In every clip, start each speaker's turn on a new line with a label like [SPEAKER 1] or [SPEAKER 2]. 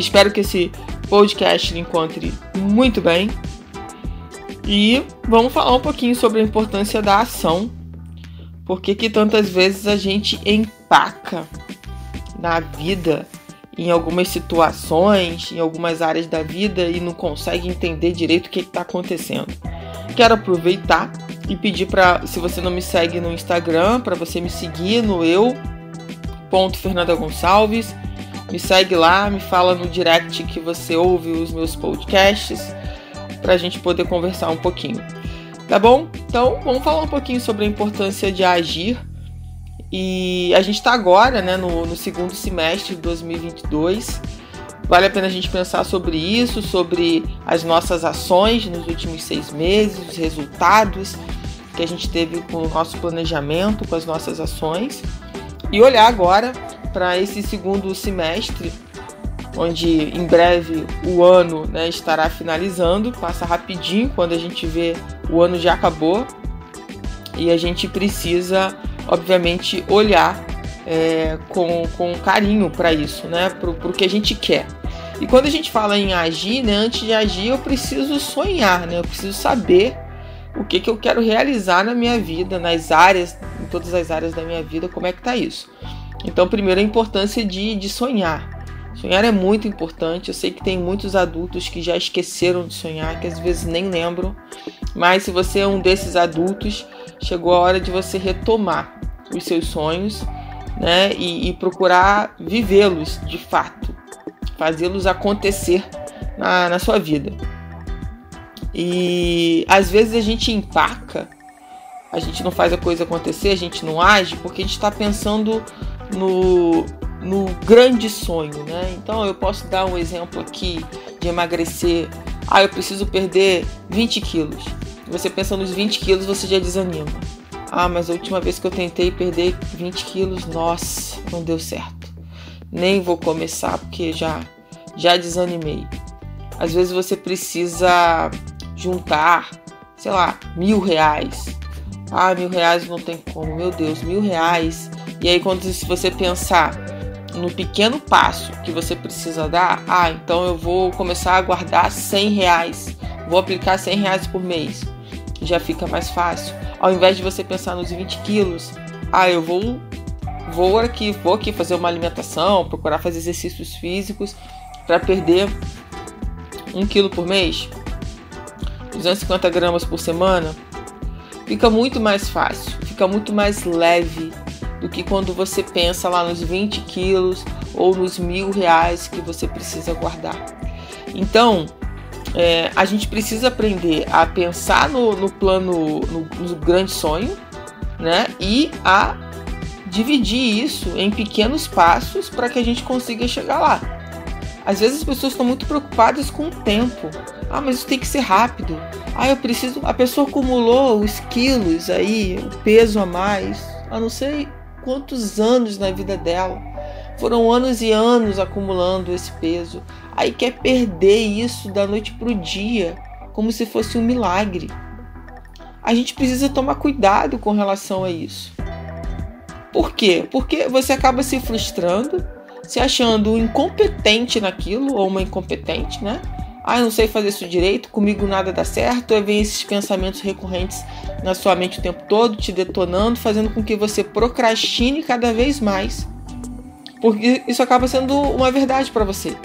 [SPEAKER 1] Espero que esse podcast lhe encontre muito bem. E vamos falar um pouquinho sobre a importância da ação. Porque que tantas vezes a gente empaca na vida, em algumas situações, em algumas áreas da vida e não consegue entender direito o que está acontecendo. Quero aproveitar e pedir para, se você não me segue no Instagram, para você me seguir no eu Fernanda Gonçalves me segue lá, me fala no direct que você ouve os meus podcasts para a gente poder conversar um pouquinho. Tá bom? Então vamos falar um pouquinho sobre a importância de agir. E a gente está agora né, no, no segundo semestre de 2022. Vale a pena a gente pensar sobre isso, sobre as nossas ações nos últimos seis meses, os resultados que a gente teve com o nosso planejamento, com as nossas ações. E olhar agora para esse segundo semestre, onde em breve o ano né, estará finalizando, passa rapidinho quando a gente vê o ano já acabou e a gente precisa, obviamente, olhar é, com, com carinho para isso, né, para o que a gente quer. E quando a gente fala em agir, né, antes de agir, eu preciso sonhar, né, eu preciso saber o que, que eu quero realizar na minha vida, nas áreas, em todas as áreas da minha vida, como é que tá isso. Então, primeiro, a importância de, de sonhar. Sonhar é muito importante. Eu sei que tem muitos adultos que já esqueceram de sonhar, que às vezes nem lembram. Mas se você é um desses adultos, chegou a hora de você retomar os seus sonhos né, e, e procurar vivê-los de fato, fazê-los acontecer na, na sua vida. E às vezes a gente empaca, a gente não faz a coisa acontecer, a gente não age porque a gente está pensando no, no grande sonho, né? Então eu posso dar um exemplo aqui de emagrecer. Ah, eu preciso perder 20 quilos. Você pensa nos 20 quilos, você já desanima. Ah, mas a última vez que eu tentei perder 20 quilos, nossa, não deu certo. Nem vou começar porque já, já desanimei. Às vezes você precisa juntar, sei lá, mil reais. Ah, mil reais não tem como, meu Deus, mil reais. E aí, quando se você pensar no pequeno passo que você precisa dar, ah, então eu vou começar a guardar 100 reais, vou aplicar 100 reais por mês, já fica mais fácil. Ao invés de você pensar nos 20 quilos, ah, eu vou, vou aqui, vou aqui fazer uma alimentação, procurar fazer exercícios físicos para perder um quilo por mês, 250 gramas por semana, fica muito mais fácil, fica muito mais leve do que quando você pensa lá nos 20 quilos ou nos mil reais que você precisa guardar. Então, é, a gente precisa aprender a pensar no, no plano, no, no grande sonho, né? E a dividir isso em pequenos passos para que a gente consiga chegar lá. Às vezes as pessoas estão muito preocupadas com o tempo. Ah, mas isso tem que ser rápido. Ah, eu preciso. A pessoa acumulou os quilos aí, o peso a mais. Ah, não sei quantos anos na vida dela. Foram anos e anos acumulando esse peso. Aí quer perder isso da noite para o dia, como se fosse um milagre. A gente precisa tomar cuidado com relação a isso. Por quê? Porque você acaba se frustrando, se achando incompetente naquilo, ou uma incompetente, né? Ah, eu não sei fazer isso direito, comigo nada dá certo. Aí vem esses pensamentos recorrentes na sua mente o tempo todo, te detonando, fazendo com que você procrastine cada vez mais. Porque isso acaba sendo uma verdade para você.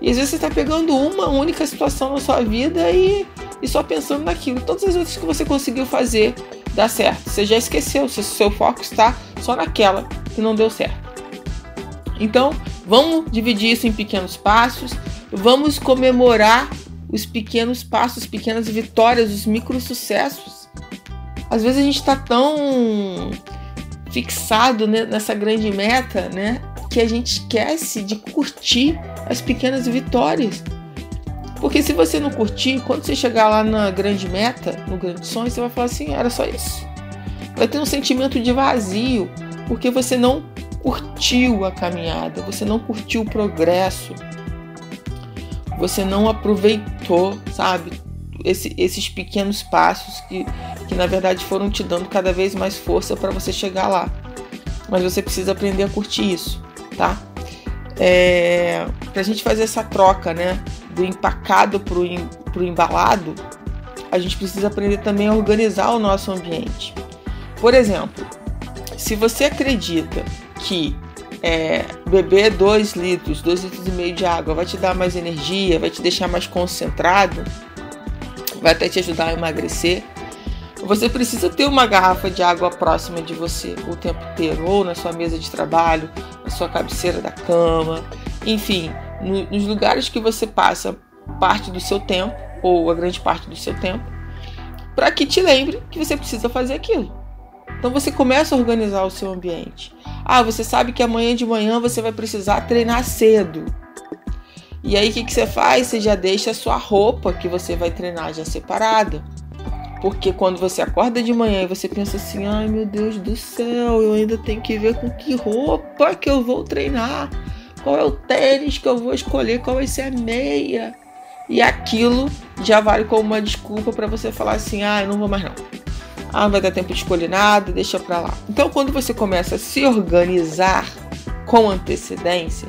[SPEAKER 1] E às vezes você está pegando uma única situação na sua vida e, e só pensando naquilo. Todas as outras que você conseguiu fazer dá certo. Você já esqueceu, seu, seu foco está só naquela que não deu certo. Então, vamos dividir isso em pequenos passos, vamos comemorar os pequenos passos, pequenas vitórias, os micro sucessos às vezes a gente está tão fixado nessa grande meta, né? Que que a gente esquece de curtir as pequenas vitórias. Porque se você não curtir, quando você chegar lá na grande meta, no grande sonho, você vai falar assim: era só isso. Vai ter um sentimento de vazio, porque você não curtiu a caminhada, você não curtiu o progresso, você não aproveitou, sabe? Esse, esses pequenos passos que, que na verdade foram te dando cada vez mais força para você chegar lá. Mas você precisa aprender a curtir isso, tá? É, para a gente fazer essa troca, né? do empacado para o embalado, a gente precisa aprender também a organizar o nosso ambiente. Por exemplo, se você acredita que é, beber 2 litros, 2 litros e meio de água vai te dar mais energia, vai te deixar mais concentrado, vai até te ajudar a emagrecer, você precisa ter uma garrafa de água próxima de você o tempo inteiro, ou na sua mesa de trabalho, na sua cabeceira da cama, enfim, no, nos lugares que você passa parte do seu tempo, ou a grande parte do seu tempo, para que te lembre que você precisa fazer aquilo. Então você começa a organizar o seu ambiente. Ah, você sabe que amanhã de manhã você vai precisar treinar cedo. E aí o que, que você faz? Você já deixa a sua roupa que você vai treinar já separada. Porque quando você acorda de manhã e você pensa assim, ai meu Deus do céu, eu ainda tenho que ver com que roupa que eu vou treinar qual é o tênis que eu vou escolher, qual vai ser a meia. E aquilo já vale como uma desculpa para você falar assim: ah, eu não vou mais não. Ah, não vai dar tempo de escolher nada, deixa pra lá. Então, quando você começa a se organizar com antecedência,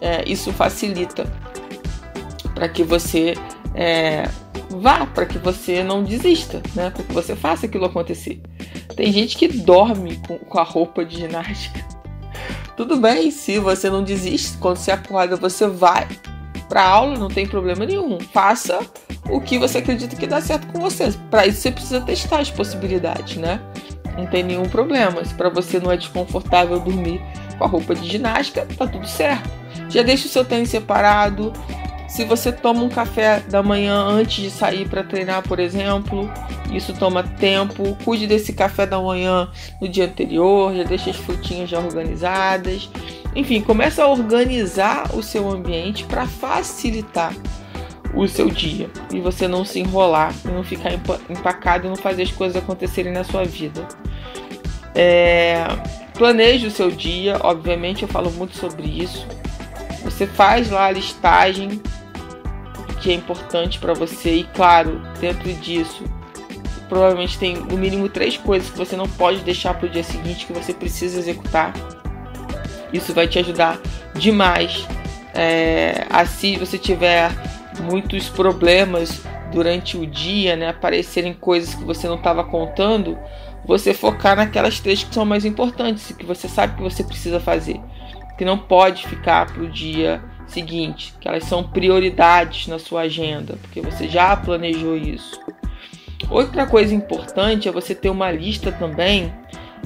[SPEAKER 1] é, isso facilita para que você é, vá, para que você não desista, né? Para que você faça aquilo acontecer. Tem gente que dorme com, com a roupa de ginástica tudo bem, se você não desiste, quando você acorda, você vai para aula, não tem problema nenhum. Faça o que você acredita que dá certo com você. Para isso você precisa testar as possibilidades, né? Não tem nenhum problema. Se para você não é desconfortável dormir com a roupa de ginástica, tá tudo certo. Já deixa o seu tênis separado, se você toma um café da manhã antes de sair para treinar, por exemplo, isso toma tempo. Cuide desse café da manhã no dia anterior, já deixe as frutinhas já organizadas. Enfim, comece a organizar o seu ambiente para facilitar o seu dia e você não se enrolar e não ficar empacado e não fazer as coisas acontecerem na sua vida. É, planeje o seu dia, obviamente eu falo muito sobre isso. Você faz lá a listagem que é importante para você e claro, dentro disso, provavelmente tem no mínimo três coisas que você não pode deixar para o dia seguinte que você precisa executar. Isso vai te ajudar demais. É, assim, você tiver muitos problemas durante o dia, né, aparecerem coisas que você não estava contando, você focar naquelas três que são mais importantes, que você sabe que você precisa fazer, que não pode ficar para o dia seguinte, que elas são prioridades na sua agenda, porque você já planejou isso. Outra coisa importante é você ter uma lista também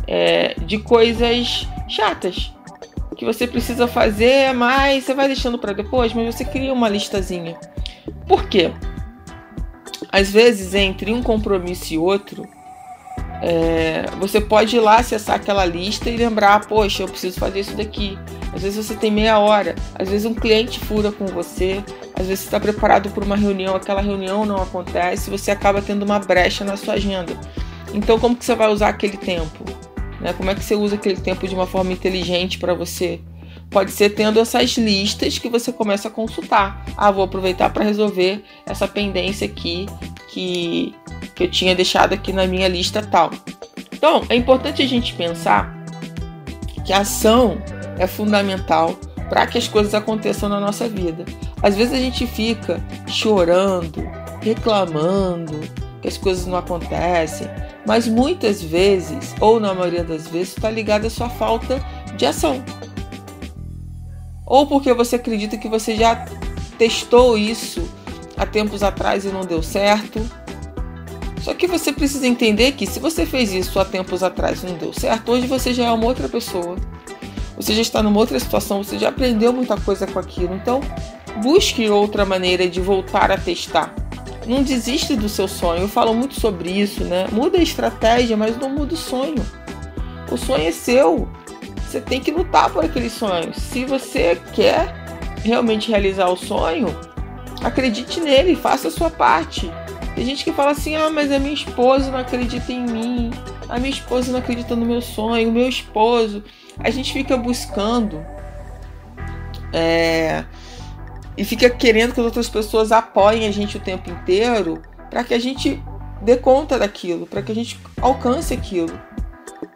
[SPEAKER 1] é, de coisas chatas que você precisa fazer, mas você vai deixando para depois, mas você cria uma listazinha. Por quê? Às vezes, entre um compromisso e outro, é, você pode ir lá acessar aquela lista e lembrar, poxa, eu preciso fazer isso daqui. Às vezes você tem meia hora, às vezes um cliente fura com você, às vezes você está preparado para uma reunião, aquela reunião não acontece, você acaba tendo uma brecha na sua agenda. Então, como que você vai usar aquele tempo? Né? Como é que você usa aquele tempo de uma forma inteligente para você? Pode ser tendo essas listas que você começa a consultar. Ah, vou aproveitar para resolver essa pendência aqui que, que eu tinha deixado aqui na minha lista tal. Então, é importante a gente pensar que a ação é fundamental para que as coisas aconteçam na nossa vida. Às vezes a gente fica chorando, reclamando que as coisas não acontecem, mas muitas vezes, ou na maioria das vezes, está ligado à sua falta de ação. Ou porque você acredita que você já testou isso há tempos atrás e não deu certo. Só que você precisa entender que se você fez isso há tempos atrás e não deu certo, hoje você já é uma outra pessoa você já está numa outra situação, você já aprendeu muita coisa com aquilo. Então, busque outra maneira de voltar a testar. Não desiste do seu sonho. Eu falo muito sobre isso, né? Muda a estratégia, mas não muda o sonho. O sonho é seu. Você tem que lutar por aquele sonho. Se você quer realmente realizar o sonho, acredite nele, faça a sua parte. Tem gente que fala assim: ah, mas a minha esposa não acredita em mim, a minha esposa não acredita no meu sonho, o meu esposo. A gente fica buscando é, e fica querendo que as outras pessoas apoiem a gente o tempo inteiro para que a gente dê conta daquilo, para que a gente alcance aquilo.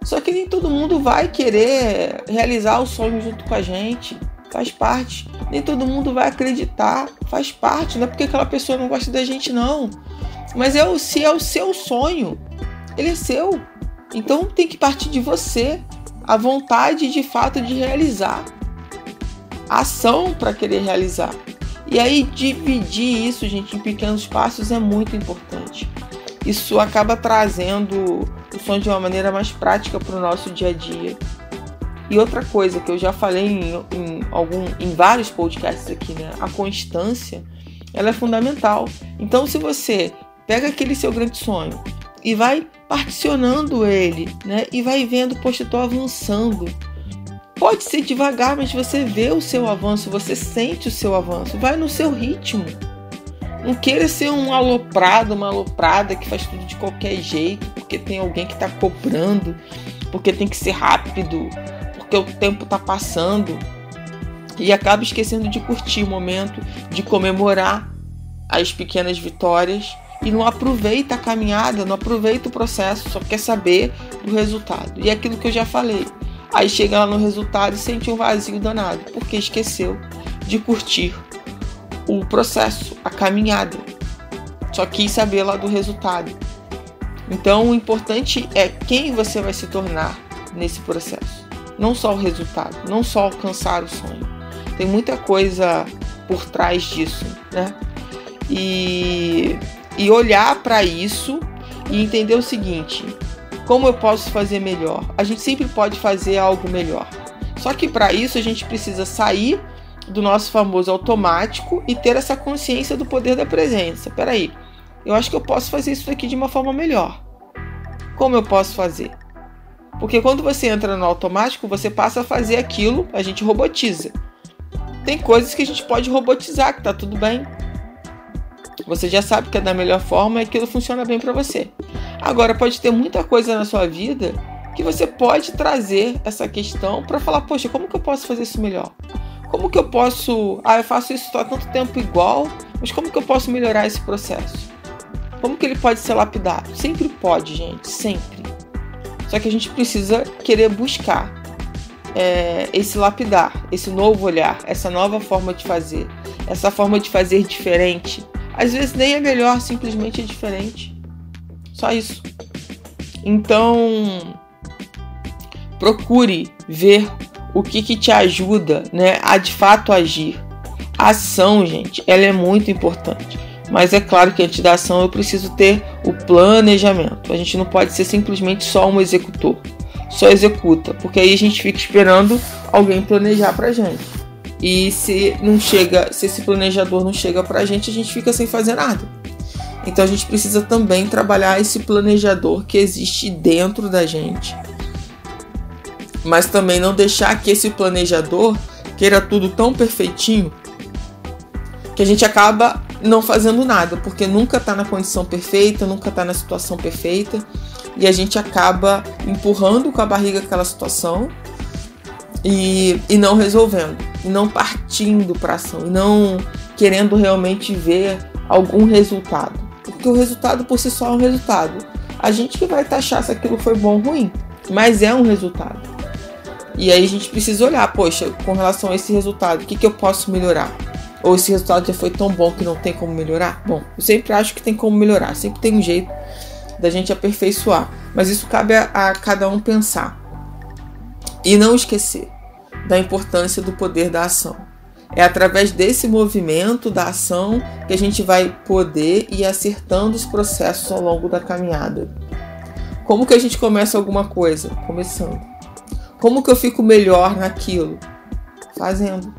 [SPEAKER 1] Só que nem todo mundo vai querer realizar o sonho junto com a gente. Faz parte. Nem todo mundo vai acreditar. Faz parte. Não é porque aquela pessoa não gosta da gente, não. Mas é o, se é o seu sonho, ele é seu. Então tem que partir de você. A vontade de fato de realizar. A ação para querer realizar. E aí dividir isso, gente, em pequenos passos é muito importante. Isso acaba trazendo o sonho de uma maneira mais prática para o nosso dia a dia. E outra coisa que eu já falei em, em, algum, em vários podcasts aqui, né? A constância, ela é fundamental. Então, se você pega aquele seu grande sonho e vai particionando ele, né? E vai vendo, poxa, tô avançando. Pode ser devagar, mas você vê o seu avanço, você sente o seu avanço, vai no seu ritmo. Não queira ser um aloprado, uma aloprada que faz tudo de qualquer jeito, porque tem alguém que está cobrando, porque tem que ser rápido, porque o tempo está passando. E acaba esquecendo de curtir o momento, de comemorar as pequenas vitórias e não aproveita a caminhada, não aproveita o processo, só quer saber do resultado. E é aquilo que eu já falei. Aí chega lá no resultado e sente um vazio danado, porque esqueceu de curtir o processo, a caminhada. Só quis saber lá do resultado. Então o importante é quem você vai se tornar nesse processo. Não só o resultado, não só alcançar o sonho. Tem muita coisa por trás disso, né? E, e olhar para isso e entender o seguinte: como eu posso fazer melhor? A gente sempre pode fazer algo melhor. Só que para isso a gente precisa sair do nosso famoso automático e ter essa consciência do poder da presença. Peraí, eu acho que eu posso fazer isso aqui de uma forma melhor. Como eu posso fazer? Porque quando você entra no automático, você passa a fazer aquilo, a gente robotiza. Tem coisas que a gente pode robotizar, que tá tudo bem. Você já sabe que é da melhor forma e aquilo funciona bem para você. Agora, pode ter muita coisa na sua vida que você pode trazer essa questão para falar: poxa, como que eu posso fazer isso melhor? Como que eu posso. Ah, eu faço isso há tanto tempo igual, mas como que eu posso melhorar esse processo? Como que ele pode ser lapidado? Sempre pode, gente, sempre. Só que a gente precisa querer buscar é, esse lapidar, esse novo olhar, essa nova forma de fazer, essa forma de fazer diferente. Às vezes nem é melhor, simplesmente é diferente. Só isso. Então, procure ver o que, que te ajuda né, a de fato agir. A ação, gente, ela é muito importante. Mas é claro que antes da ação eu preciso ter o planejamento. A gente não pode ser simplesmente só um executor. Só executa, porque aí a gente fica esperando alguém planejar pra gente. E se não chega, se esse planejador não chega pra gente, a gente fica sem fazer nada. Então a gente precisa também trabalhar esse planejador que existe dentro da gente mas também não deixar que esse planejador queira tudo tão perfeitinho que a gente acaba não fazendo nada, porque nunca está na condição perfeita, nunca está na situação perfeita, e a gente acaba empurrando com a barriga aquela situação e, e não resolvendo, e não partindo para ação, e não querendo realmente ver algum resultado. Porque o resultado por si só é um resultado. A gente que vai taxar se aquilo foi bom ou ruim, mas é um resultado. E aí a gente precisa olhar, poxa, com relação a esse resultado, o que, que eu posso melhorar? Ou esse resultado já foi tão bom que não tem como melhorar? Bom, eu sempre acho que tem como melhorar, sempre tem um jeito da gente aperfeiçoar. Mas isso cabe a, a cada um pensar. E não esquecer da importância do poder da ação. É através desse movimento da ação que a gente vai poder ir acertando os processos ao longo da caminhada. Como que a gente começa alguma coisa? Começando. Como que eu fico melhor naquilo? Fazendo.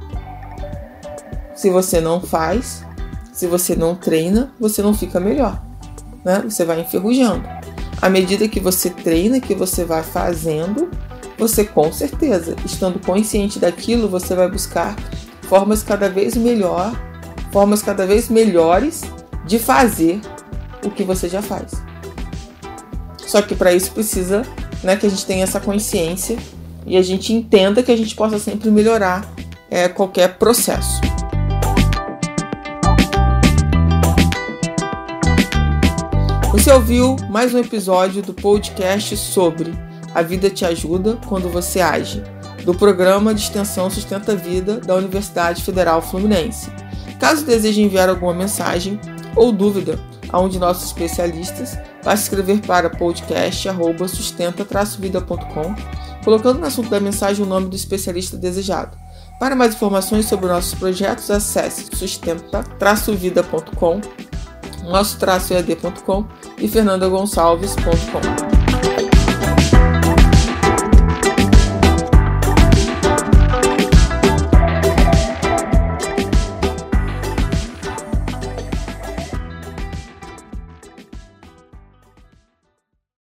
[SPEAKER 1] Se você não faz, se você não treina, você não fica melhor. Né? Você vai enferrujando. À medida que você treina, que você vai fazendo, você com certeza, estando consciente daquilo, você vai buscar formas cada vez melhor, formas cada vez melhores de fazer o que você já faz. Só que para isso precisa, né, que a gente tenha essa consciência e a gente entenda que a gente possa sempre melhorar é, qualquer processo. Você ouviu mais um episódio do podcast sobre A Vida Te Ajuda Quando Você Age, do programa de extensão Sustenta a Vida da Universidade Federal Fluminense. Caso deseje enviar alguma mensagem ou dúvida a um de nossos especialistas, basta escrever para podcast@sustenta-vida.com, colocando no assunto da mensagem o nome do especialista desejado. Para mais informações sobre nossos projetos, acesse sustenta-vida.com, nosso-ead.com e fernandagonçalves.com.